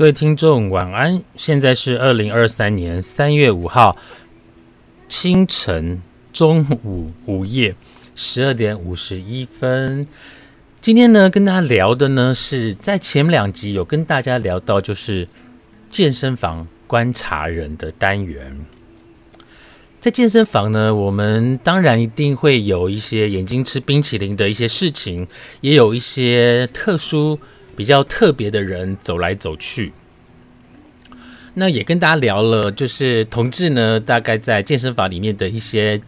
各位听众晚安，现在是二零二三年三月五号清晨中午午夜十二点五十一分。今天呢，跟大家聊的呢是在前两集有跟大家聊到，就是健身房观察人的单元。在健身房呢，我们当然一定会有一些眼睛吃冰淇淋的一些事情，也有一些特殊。比较特别的人走来走去，那也跟大家聊了，就是同志呢，大概在健身房里面的一些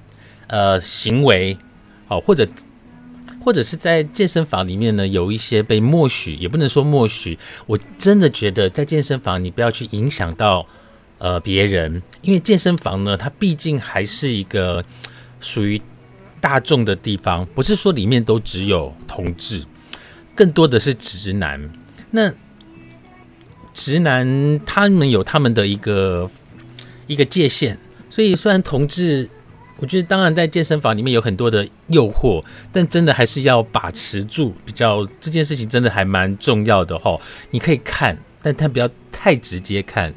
呃行为，哦，或者或者是在健身房里面呢，有一些被默许，也不能说默许。我真的觉得在健身房，你不要去影响到呃别人，因为健身房呢，它毕竟还是一个属于大众的地方，不是说里面都只有同志。更多的是直男，那直男他们有他们的一个一个界限，所以虽然同志，我觉得当然在健身房里面有很多的诱惑，但真的还是要把持住，比较这件事情真的还蛮重要的哈。你可以看，但他不要太直接看，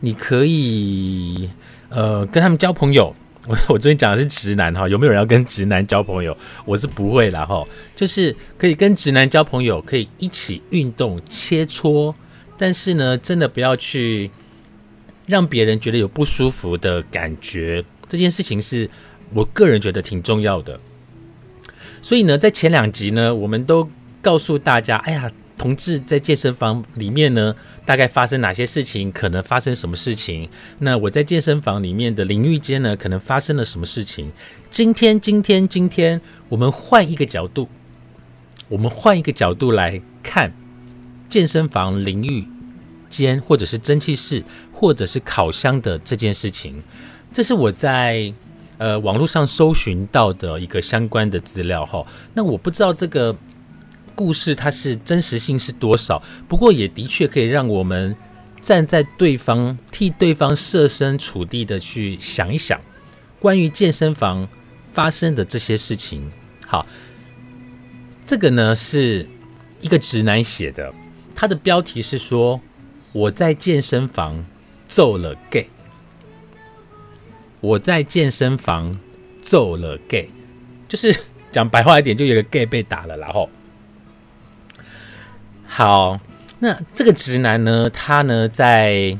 你可以呃跟他们交朋友。我 我最近讲的是直男哈，有没有人要跟直男交朋友？我是不会啦哈，就是可以跟直男交朋友，可以一起运动切磋，但是呢，真的不要去让别人觉得有不舒服的感觉。这件事情是我个人觉得挺重要的。所以呢，在前两集呢，我们都告诉大家，哎呀。同志在健身房里面呢，大概发生哪些事情？可能发生什么事情？那我在健身房里面的淋浴间呢，可能发生了什么事情？今天，今天，今天，我们换一个角度，我们换一个角度来看健身房淋浴间，或者是蒸汽室，或者是烤箱的这件事情。这是我在呃网络上搜寻到的一个相关的资料哈。那我不知道这个。故事它是真实性是多少？不过也的确可以让我们站在对方替对方设身处地的去想一想，关于健身房发生的这些事情。好，这个呢是一个直男写的，他的标题是说我在健身房揍了 gay，我在健身房揍了 gay，就是讲白话一点，就有个 gay 被打了，然后。好，那这个直男呢？他呢，在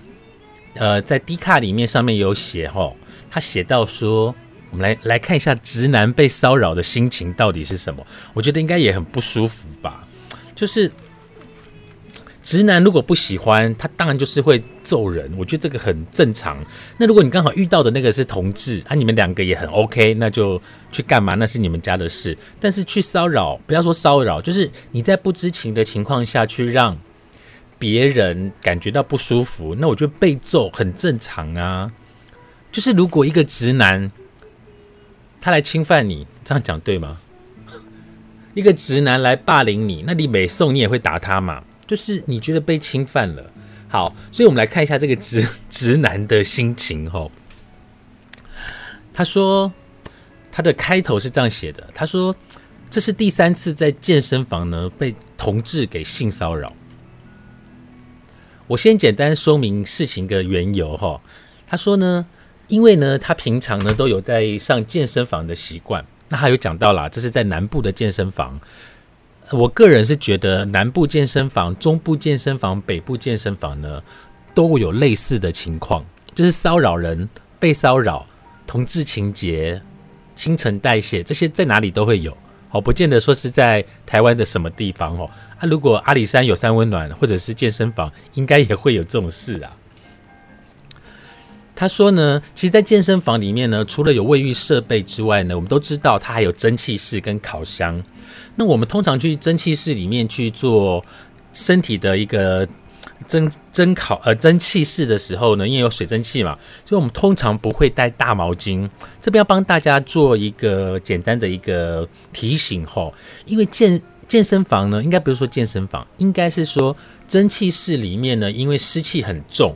呃，在 D 卡里面上面有写哦，他写到说，我们来来看一下直男被骚扰的心情到底是什么？我觉得应该也很不舒服吧。就是直男如果不喜欢他，当然就是会揍人。我觉得这个很正常。那如果你刚好遇到的那个是同志，啊，你们两个也很 OK，那就。去干嘛？那是你们家的事。但是去骚扰，不要说骚扰，就是你在不知情的情况下去让别人感觉到不舒服，那我觉得被揍很正常啊。就是如果一个直男他来侵犯你，这样讲对吗？一个直男来霸凌你，那你每送你也会打他嘛？就是你觉得被侵犯了。好，所以我们来看一下这个直 直男的心情吼。他说。他的开头是这样写的：“他说这是第三次在健身房呢被同志给性骚扰。我先简单说明事情的缘由哈。他说呢，因为呢他平常呢都有在上健身房的习惯。那他有讲到啦，这是在南部的健身房。我个人是觉得南部健身房、中部健身房、北部健身房呢都有类似的情况，就是骚扰人、被骚扰、同志情节。”新陈代谢这些在哪里都会有，哦，不见得说是在台湾的什么地方哦。啊，如果阿里山有三温暖或者是健身房，应该也会有这种事啊。他说呢，其实，在健身房里面呢，除了有卫浴设备之外呢，我们都知道它还有蒸汽室跟烤箱。那我们通常去蒸汽室里面去做身体的一个。蒸蒸烤呃蒸汽室的时候呢，因为有水蒸气嘛，所以我们通常不会带大毛巾。这边要帮大家做一个简单的一个提醒吼，因为健健身房呢，应该不是说健身房，应该是说蒸汽室里面呢，因为湿气很重，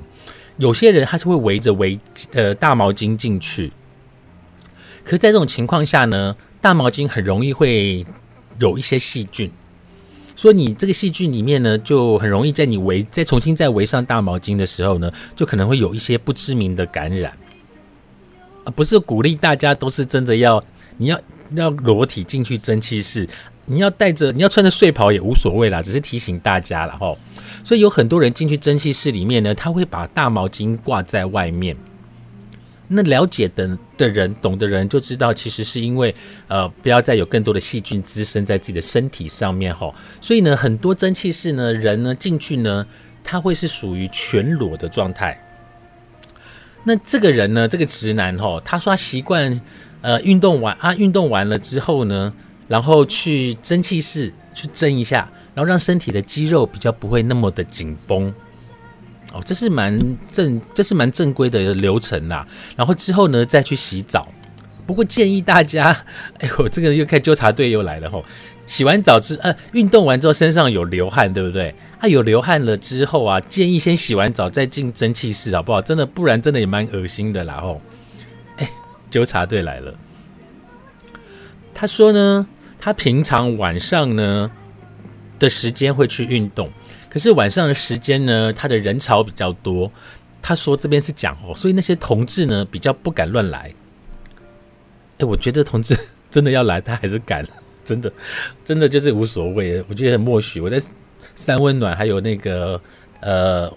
有些人他是会围着围呃大毛巾进去。可是，在这种情况下呢，大毛巾很容易会有一些细菌。所以你这个细菌里面呢，就很容易在你围再重新再围上大毛巾的时候呢，就可能会有一些不知名的感染。啊，不是鼓励大家都是真的要你要要裸体进去蒸汽室，你要带着你要穿着睡袍也无所谓啦，只是提醒大家了哈。所以有很多人进去蒸汽室里面呢，他会把大毛巾挂在外面。那了解的的人、懂的人就知道，其实是因为呃，不要再有更多的细菌滋生在自己的身体上面哈。所以呢，很多蒸汽室呢，人呢进去呢，他会是属于全裸的状态。那这个人呢，这个直男哈，他说他习惯呃运动完啊，运动完了之后呢，然后去蒸汽室去蒸一下，然后让身体的肌肉比较不会那么的紧绷。哦，这是蛮正，这是蛮正规的流程啦。然后之后呢，再去洗澡。不过建议大家，哎呦，这个又开纠察队又来了吼。洗完澡之呃，运动完之后身上有流汗，对不对？啊，有流汗了之后啊，建议先洗完澡再进蒸汽室，好不好？真的，不然真的也蛮恶心的啦吼。哎，纠察队来了。他说呢，他平常晚上呢的时间会去运动。可是晚上的时间呢，他的人潮比较多。他说这边是讲哦，所以那些同志呢比较不敢乱来。哎，我觉得同志真的要来，他还是敢，真的，真的就是无所谓。我觉得很默许。我在三温暖还有那个呃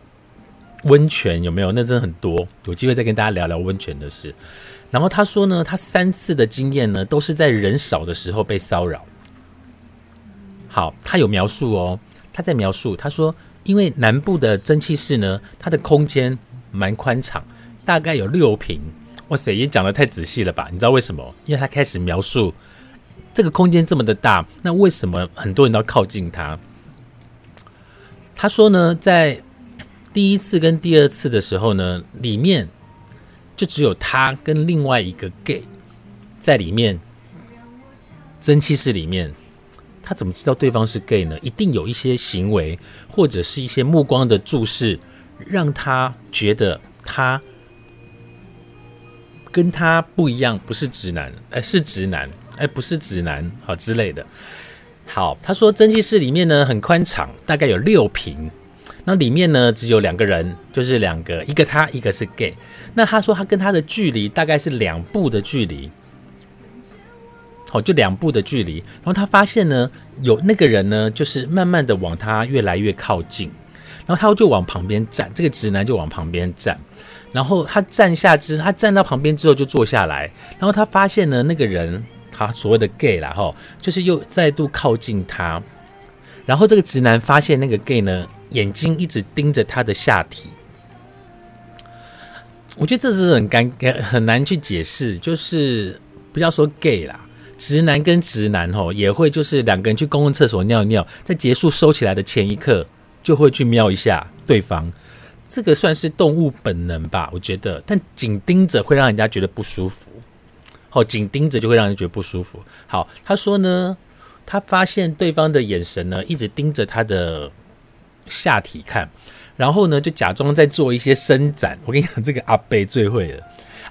温泉有没有？那真的很多。有机会再跟大家聊聊温泉的事。然后他说呢，他三次的经验呢都是在人少的时候被骚扰。好，他有描述哦。他在描述，他说，因为南部的蒸汽室呢，它的空间蛮宽敞，大概有六平。哇塞，也讲的太仔细了吧？你知道为什么？因为他开始描述这个空间这么的大，那为什么很多人都靠近他？他说呢，在第一次跟第二次的时候呢，里面就只有他跟另外一个 gay 在里面蒸汽室里面。他怎么知道对方是 gay 呢？一定有一些行为或者是一些目光的注视，让他觉得他跟他不一样，不是直男，哎，是直男，哎，不是直男，好之类的。好，他说蒸汽室里面呢很宽敞，大概有六平，那里面呢只有两个人，就是两个，一个他，一个是 gay。那他说他跟他的距离大概是两步的距离。哦，就两步的距离，然后他发现呢，有那个人呢，就是慢慢的往他越来越靠近，然后他就往旁边站，这个直男就往旁边站，然后他站下之，他站到旁边之后就坐下来，然后他发现呢，那个人他所谓的 gay 啦，哈，就是又再度靠近他，然后这个直男发现那个 gay 呢，眼睛一直盯着他的下体，我觉得这是很尴尬，很难去解释，就是不要说 gay 啦。直男跟直男吼也会，就是两个人去公共厕所尿尿，在结束收起来的前一刻，就会去瞄一下对方。这个算是动物本能吧，我觉得。但紧盯着会让人家觉得不舒服。好，紧盯着就会让人觉得不舒服。好，他说呢，他发现对方的眼神呢，一直盯着他的下体看，然后呢，就假装在做一些伸展。我跟你讲，这个阿贝最会了，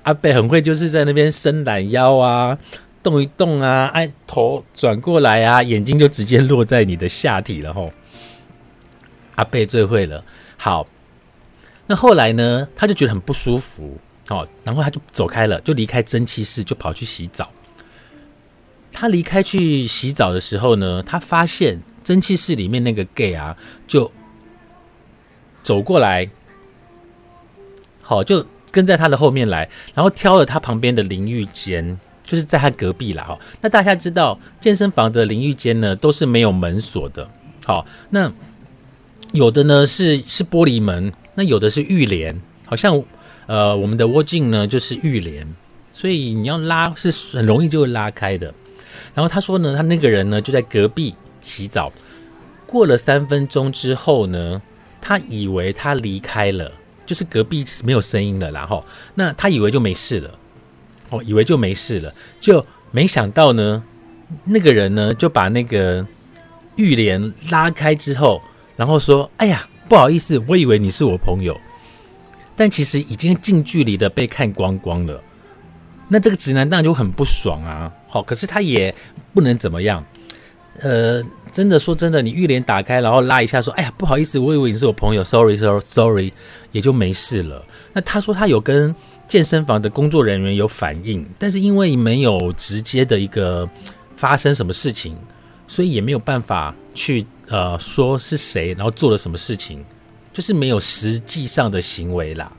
阿贝很会，就是在那边伸懒腰啊。动一动啊，哎，头转过来啊，眼睛就直接落在你的下体了吼。阿贝最会了，好，那后来呢，他就觉得很不舒服，哦，然后他就走开了，就离开蒸汽室，就跑去洗澡。他离开去洗澡的时候呢，他发现蒸汽室里面那个 gay 啊，就走过来，好，就跟在他的后面来，然后挑了他旁边的淋浴间。就是在他隔壁了哈。那大家知道健身房的淋浴间呢，都是没有门锁的。好，那有的呢是是玻璃门，那有的是浴帘。好像呃我们的窝镜呢就是浴帘，所以你要拉是很容易就会拉开的。然后他说呢，他那个人呢就在隔壁洗澡。过了三分钟之后呢，他以为他离开了，就是隔壁是没有声音了，然后那他以为就没事了。哦，以为就没事了，就没想到呢，那个人呢就把那个浴帘拉开之后，然后说：“哎呀，不好意思，我以为你是我朋友，但其实已经近距离的被看光光了。”那这个直男当然就很不爽啊。好，可是他也不能怎么样。呃，真的说真的，你浴帘打开，然后拉一下，说：“哎呀，不好意思，我以为你是我朋友，sorry，sorry，sorry，也就没事了。”那他说他有跟健身房的工作人员有反应，但是因为没有直接的一个发生什么事情，所以也没有办法去呃说是谁，然后做了什么事情，就是没有实际上的行为啦。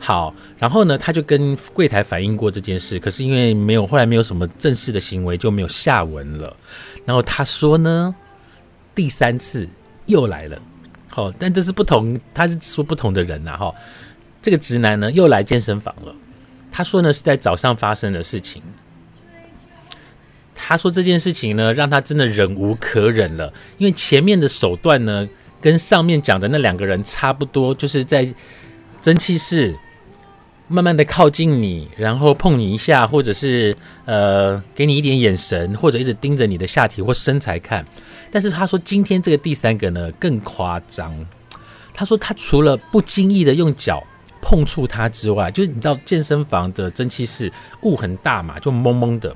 好，然后呢，他就跟柜台反映过这件事，可是因为没有后来没有什么正式的行为，就没有下文了。然后他说呢，第三次又来了，好，但这是不同，他是说不同的人呐，哈。这个直男呢又来健身房了，他说呢是在早上发生的事情。他说这件事情呢让他真的忍无可忍了，因为前面的手段呢跟上面讲的那两个人差不多，就是在蒸汽室。慢慢的靠近你，然后碰你一下，或者是呃给你一点眼神，或者一直盯着你的下体或身材看。但是他说今天这个第三个呢更夸张。他说他除了不经意的用脚碰触他之外，就是你知道健身房的蒸汽室雾很大嘛，就蒙蒙的。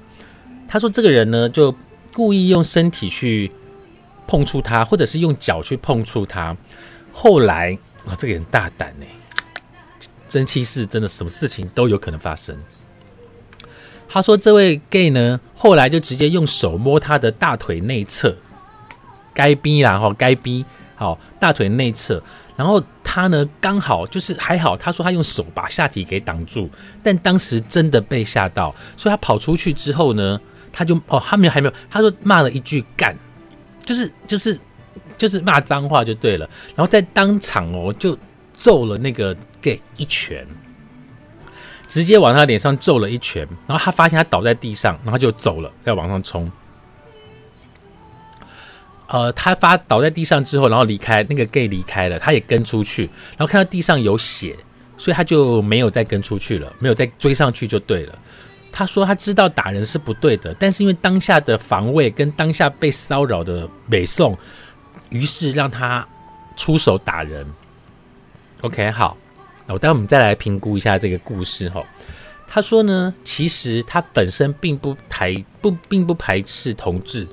他说这个人呢就故意用身体去碰触他，或者是用脚去碰触他。后来哇，这个人大胆呢。蒸汽室真的什么事情都有可能发生。他说：“这位 gay 呢，后来就直接用手摸他的大腿内侧，该逼啦哈，该逼好大腿内侧。然后他呢，刚好就是还好，他说他用手把下体给挡住，但当时真的被吓到，所以他跑出去之后呢，他就哦，他没有还没有，他说骂了一句干，就是就是就是骂脏话就对了，然后在当场哦就。”揍了那个 gay 一拳，直接往他脸上揍了一拳，然后他发现他倒在地上，然后就走了，要往上冲。呃，他发倒在地上之后，然后离开，那个 gay 离开了，他也跟出去，然后看到地上有血，所以他就没有再跟出去了，没有再追上去就对了。他说他知道打人是不对的，但是因为当下的防卫跟当下被骚扰的美颂，于是让他出手打人。OK，好，那我待会我们再来评估一下这个故事哈。他说呢，其实他本身并不排不并不排斥同志，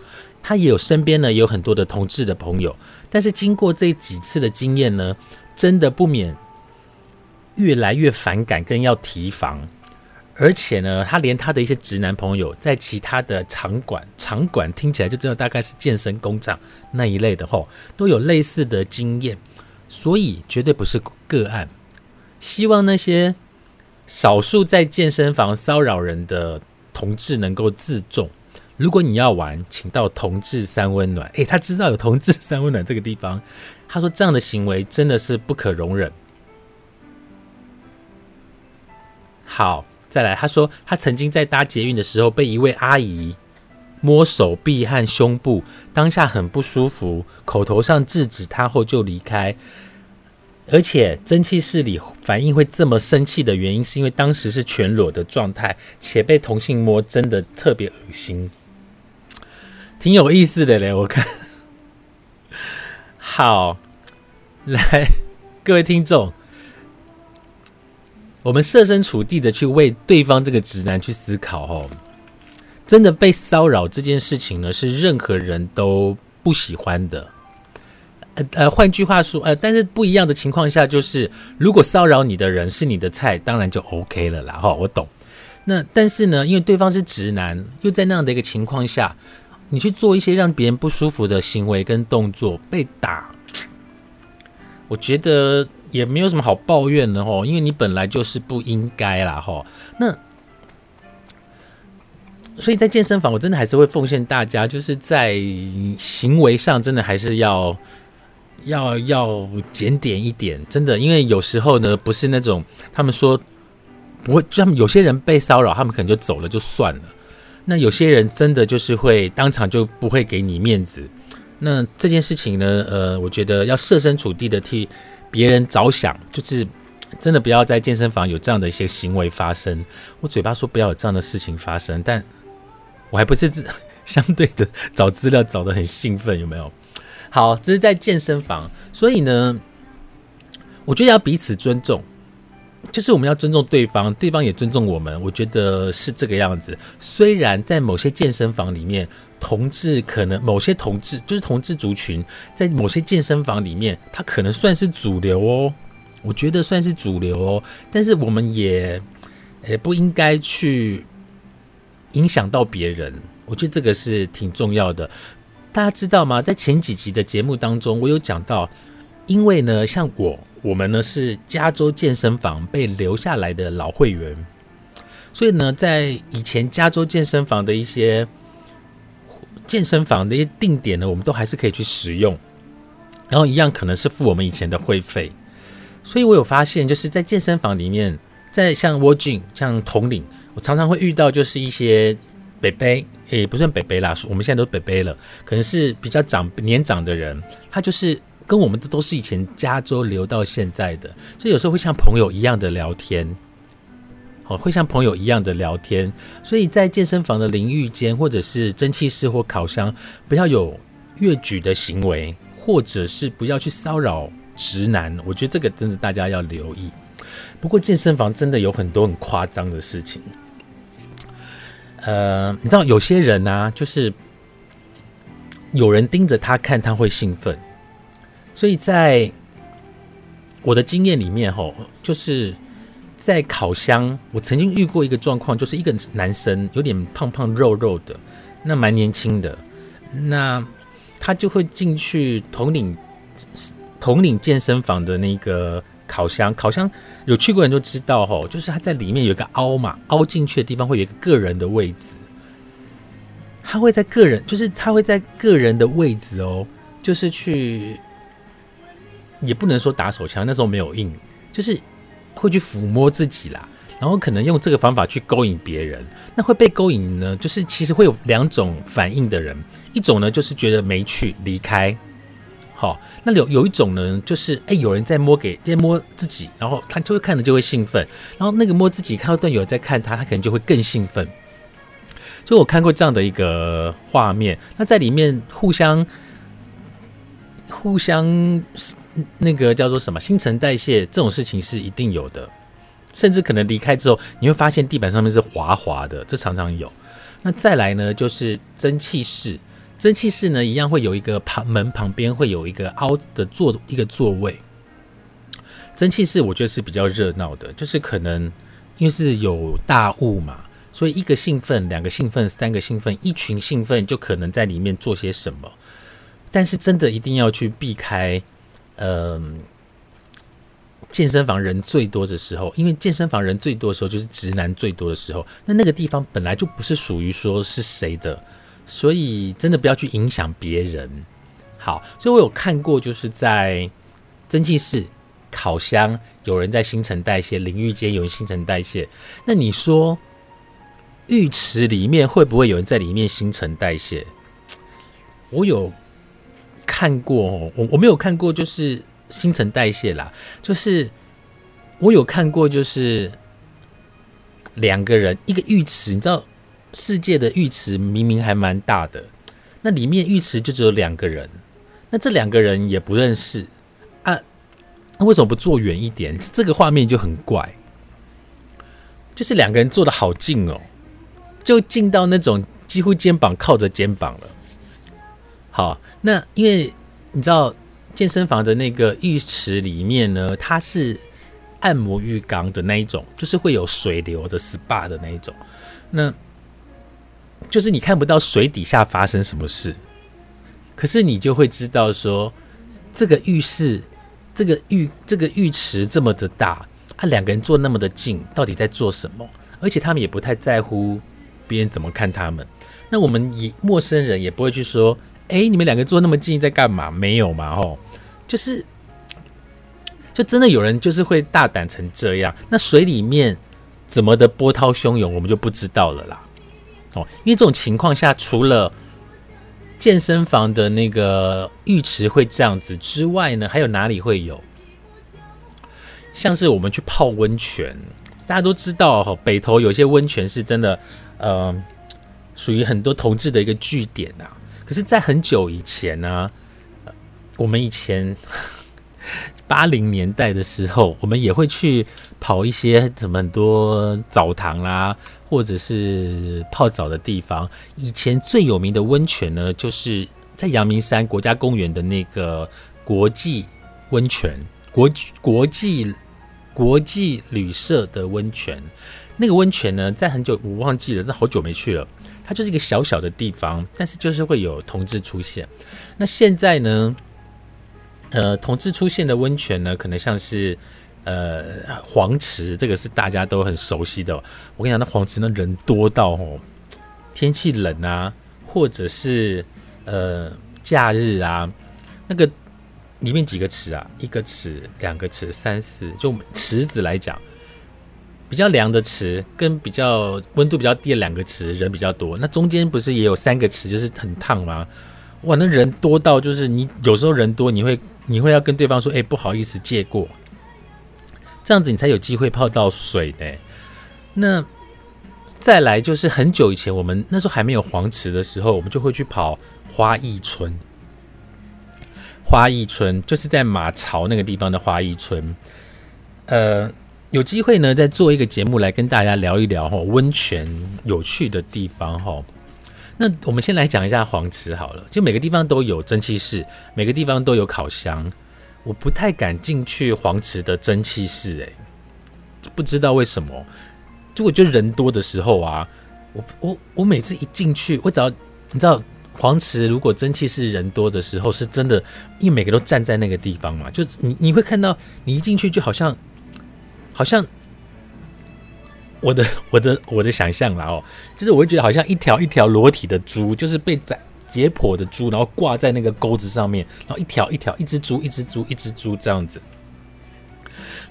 他也有身边呢有很多的同志的朋友，但是经过这几次的经验呢，真的不免越来越反感，更要提防。而且呢，他连他的一些直男朋友，在其他的场馆场馆听起来就知道大概是健身工厂那一类的吼，都有类似的经验。所以绝对不是个案。希望那些少数在健身房骚扰人的同志能够自重。如果你要玩，请到同志三温暖。诶，他知道有同志三温暖这个地方。他说这样的行为真的是不可容忍。好，再来，他说他曾经在搭捷运的时候被一位阿姨。摸手臂和胸部，当下很不舒服，口头上制止他后就离开。而且蒸汽室里反应会这么生气的原因，是因为当时是全裸的状态，且被同性摸，真的特别恶心，挺有意思的嘞。我看，好，来各位听众，我们设身处地的去为对方这个直男去思考哦。真的被骚扰这件事情呢，是任何人都不喜欢的。呃呃，换句话说，呃，但是不一样的情况下，就是如果骚扰你的人是你的菜，当然就 OK 了啦。哈，我懂。那但是呢，因为对方是直男，又在那样的一个情况下，你去做一些让别人不舒服的行为跟动作，被打，我觉得也没有什么好抱怨的哈，因为你本来就是不应该啦。哈，那。所以在健身房，我真的还是会奉献大家，就是在行为上，真的还是要要要检点一点，真的，因为有时候呢，不是那种他们说不会，他们有些人被骚扰，他们可能就走了就算了。那有些人真的就是会当场就不会给你面子。那这件事情呢，呃，我觉得要设身处地的替别人着想，就是真的不要在健身房有这样的一些行为发生。我嘴巴说不要有这样的事情发生，但我还不是相对的找资料找的很兴奋，有没有？好，这是在健身房，所以呢，我觉得要彼此尊重，就是我们要尊重对方，对方也尊重我们。我觉得是这个样子。虽然在某些健身房里面，同志可能某些同志就是同志族群，在某些健身房里面，他可能算是主流哦。我觉得算是主流哦，但是我们也也不应该去影响到别人。我觉得这个是挺重要的。大家知道吗？在前几集的节目当中，我有讲到，因为呢，像我我们呢是加州健身房被留下来的老会员，所以呢，在以前加州健身房的一些健身房的一些定点呢，我们都还是可以去使用，然后一样可能是付我们以前的会费。所以我有发现，就是在健身房里面，在像 w o g i n g 像统领，我常常会遇到就是一些北北，也不算北北啦，我们现在都北北了，可能是比较长年长的人，他就是跟我们的都是以前加州留到现在的，所以有时候会像朋友一样的聊天，好，会像朋友一样的聊天，所以在健身房的淋浴间或者是蒸汽室或烤箱，不要有越举的行为，或者是不要去骚扰。直男，我觉得这个真的大家要留意。不过健身房真的有很多很夸张的事情。呃，你知道有些人呢，就是有人盯着他看，他会兴奋。所以在我的经验里面，吼，就是在烤箱，我曾经遇过一个状况，就是一个男生有点胖胖肉肉的，那蛮年轻的，那他就会进去统领。统领健身房的那个烤箱，烤箱有去过人都知道吼，就是它在里面有一个凹嘛，凹进去的地方会有一个个人的位置，他会在个人，就是他会在个人的位置哦，就是去，也不能说打手枪，那时候没有硬，就是会去抚摸自己啦，然后可能用这个方法去勾引别人，那会被勾引呢，就是其实会有两种反应的人，一种呢就是觉得没趣离开。好，那有有一种呢，就是哎，有人在摸给在摸自己，然后他就会看着就会兴奋，然后那个摸自己看到段有人在看他，他可能就会更兴奋。就我看过这样的一个画面，那在里面互相互相那个叫做什么新陈代谢这种事情是一定有的，甚至可能离开之后，你会发现地板上面是滑滑的，这常常有。那再来呢，就是蒸汽室。蒸汽室呢，一样会有一个旁门旁边会有一个凹的座一个座位。蒸汽室我觉得是比较热闹的，就是可能因为是有大雾嘛，所以一个兴奋、两个兴奋、三个兴奋、一群兴奋，就可能在里面做些什么。但是真的一定要去避开，嗯，健身房人最多的时候，因为健身房人最多的时候就是直男最多的时候，那那个地方本来就不是属于说是谁的。所以真的不要去影响别人。好，所以我有看过，就是在蒸汽室、烤箱有人在新陈代谢，淋浴间有人新陈代谢。那你说浴池里面会不会有人在里面新陈代谢？我有看过，我我没有看过，就是新陈代谢啦。就是我有看过，就是两个人一个浴池，你知道。世界的浴池明明还蛮大的，那里面浴池就只有两个人，那这两个人也不认识啊，那为什么不坐远一点？这个画面就很怪，就是两个人坐的好近哦，就近到那种几乎肩膀靠着肩膀了。好，那因为你知道健身房的那个浴池里面呢，它是按摩浴缸的那一种，就是会有水流的 SPA 的那一种，那。就是你看不到水底下发生什么事，可是你就会知道说，这个浴室、这个浴、这个浴池这么的大，他两个人坐那么的近，到底在做什么？而且他们也不太在乎别人怎么看他们。那我们以陌生人也不会去说，哎，你们两个坐那么近在干嘛？没有嘛？吼，就是，就真的有人就是会大胆成这样。那水里面怎么的波涛汹涌，我们就不知道了啦。哦，因为这种情况下，除了健身房的那个浴池会这样子之外呢，还有哪里会有？像是我们去泡温泉，大家都知道哈，北投有些温泉是真的，呃，属于很多同志的一个据点啊。可是，在很久以前呢，我们以前 八零年代的时候，我们也会去跑一些什么很多澡堂啦。或者是泡澡的地方。以前最有名的温泉呢，就是在阳明山国家公园的那个国际温泉，国国际国际旅社的温泉。那个温泉呢，在很久我忘记了，这好久没去了。它就是一个小小的地方，但是就是会有同志出现。那现在呢，呃，同志出现的温泉呢，可能像是。呃，黄池这个是大家都很熟悉的。我跟你讲，那黄池那人多到哦，天气冷啊，或者是呃假日啊，那个里面几个池啊，一个池、两个池、三四，就池子来讲，比较凉的池跟比较温度比较低的两个池，人比较多。那中间不是也有三个池，就是很烫吗？哇，那人多到就是你有时候人多，你会你会要跟对方说，哎，不好意思借过。这样子你才有机会泡到水呢。那再来就是很久以前，我们那时候还没有黄池的时候，我们就会去跑花艺村。花艺村就是在马槽那个地方的花艺村。呃，有机会呢，再做一个节目来跟大家聊一聊哈温泉有趣的地方哈。那我们先来讲一下黄池好了，就每个地方都有蒸汽室，每个地方都有烤箱。我不太敢进去黄池的蒸汽室，诶，不知道为什么。就我觉得人多的时候啊，我我我每次一进去，我只要你知道黄池如果蒸汽室人多的时候，是真的，因为每个都站在那个地方嘛，就你你会看到你一进去就好像好像我的我的我的想象啦哦，就是我会觉得好像一条一条裸体的猪，就是被宰。解剖的猪，然后挂在那个钩子上面，然后一条一条，一只猪，一只猪，一只猪这样子。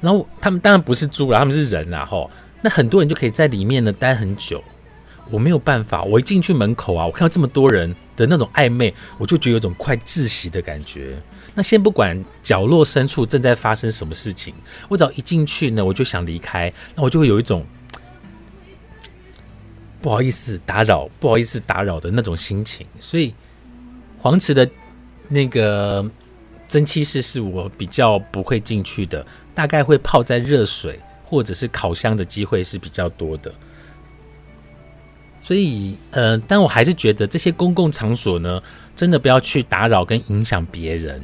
然后他们当然不是猪了，他们是人啊！吼，那很多人就可以在里面呢待很久。我没有办法，我一进去门口啊，我看到这么多人的那种暧昧，我就觉得有种快窒息的感觉。那先不管角落深处正在发生什么事情，我只要一进去呢，我就想离开，那我就会有一种。不好意思打扰，不好意思打扰的那种心情，所以黄池的那个蒸汽室是我比较不会进去的，大概会泡在热水或者是烤箱的机会是比较多的。所以，呃，但我还是觉得这些公共场所呢，真的不要去打扰跟影响别人。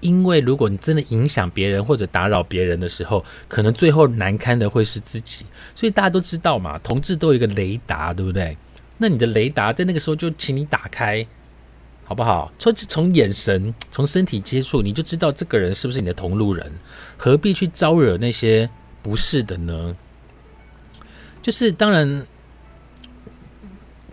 因为如果你真的影响别人或者打扰别人的时候，可能最后难堪的会是自己。所以大家都知道嘛，同志都有一个雷达，对不对？那你的雷达在那个时候就请你打开，好不好？从从眼神、从身体接触，你就知道这个人是不是你的同路人，何必去招惹那些不是的呢？就是当然。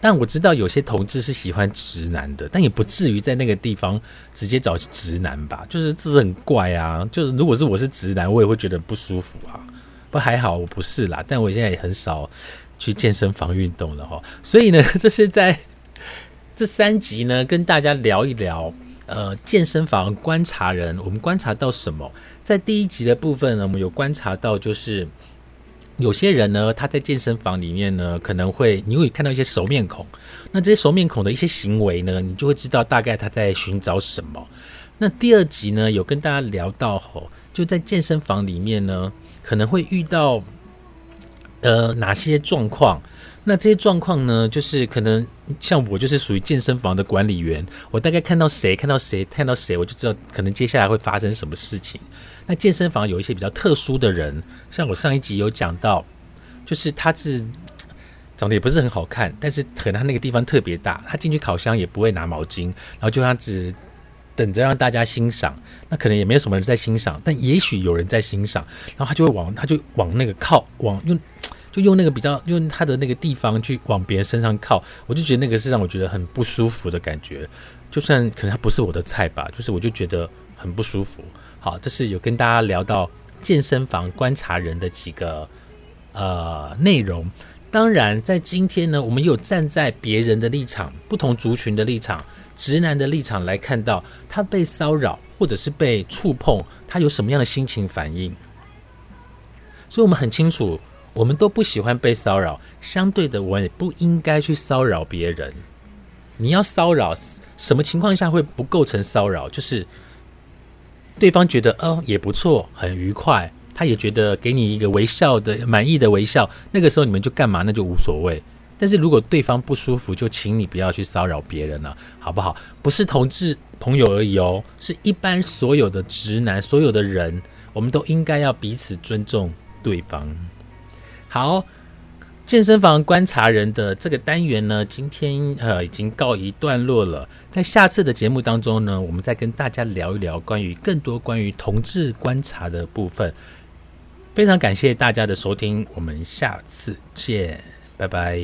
但我知道有些同志是喜欢直男的，但也不至于在那个地方直接找直男吧？就是这很怪啊！就是如果是我是直男，我也会觉得不舒服啊。不还好我不是啦，但我现在也很少去健身房运动了哈。所以呢，这是在 这三集呢，跟大家聊一聊呃健身房观察人，我们观察到什么？在第一集的部分呢，我们有观察到就是。有些人呢，他在健身房里面呢，可能会你会看到一些熟面孔。那这些熟面孔的一些行为呢，你就会知道大概他在寻找什么。那第二集呢，有跟大家聊到吼，就在健身房里面呢，可能会遇到呃哪些状况。那这些状况呢，就是可能像我就是属于健身房的管理员，我大概看到谁看到谁看到谁，我就知道可能接下来会发生什么事情。那健身房有一些比较特殊的人，像我上一集有讲到，就是他是长得也不是很好看，但是可能他那个地方特别大，他进去烤箱也不会拿毛巾，然后就他只等着让大家欣赏，那可能也没有什么人在欣赏，但也许有人在欣赏，然后他就会往他就往那个靠往用。就用那个比较用他的那个地方去往别人身上靠，我就觉得那个是让我觉得很不舒服的感觉。就算可能他不是我的菜吧，就是我就觉得很不舒服。好，这是有跟大家聊到健身房观察人的几个呃内容。当然，在今天呢，我们有站在别人的立场、不同族群的立场、直男的立场来看到他被骚扰或者是被触碰，他有什么样的心情反应。所以我们很清楚。我们都不喜欢被骚扰，相对的，我也不应该去骚扰别人。你要骚扰，什么情况下会不构成骚扰？就是对方觉得哦也不错，很愉快，他也觉得给你一个微笑的满意的微笑，那个时候你们就干嘛那就无所谓。但是如果对方不舒服，就请你不要去骚扰别人了，好不好？不是同志朋友而已哦，是一般所有的直男，所有的人，我们都应该要彼此尊重对方。好，健身房观察人的这个单元呢，今天呃已经告一段落了。在下次的节目当中呢，我们再跟大家聊一聊关于更多关于同志观察的部分。非常感谢大家的收听，我们下次见。拜拜。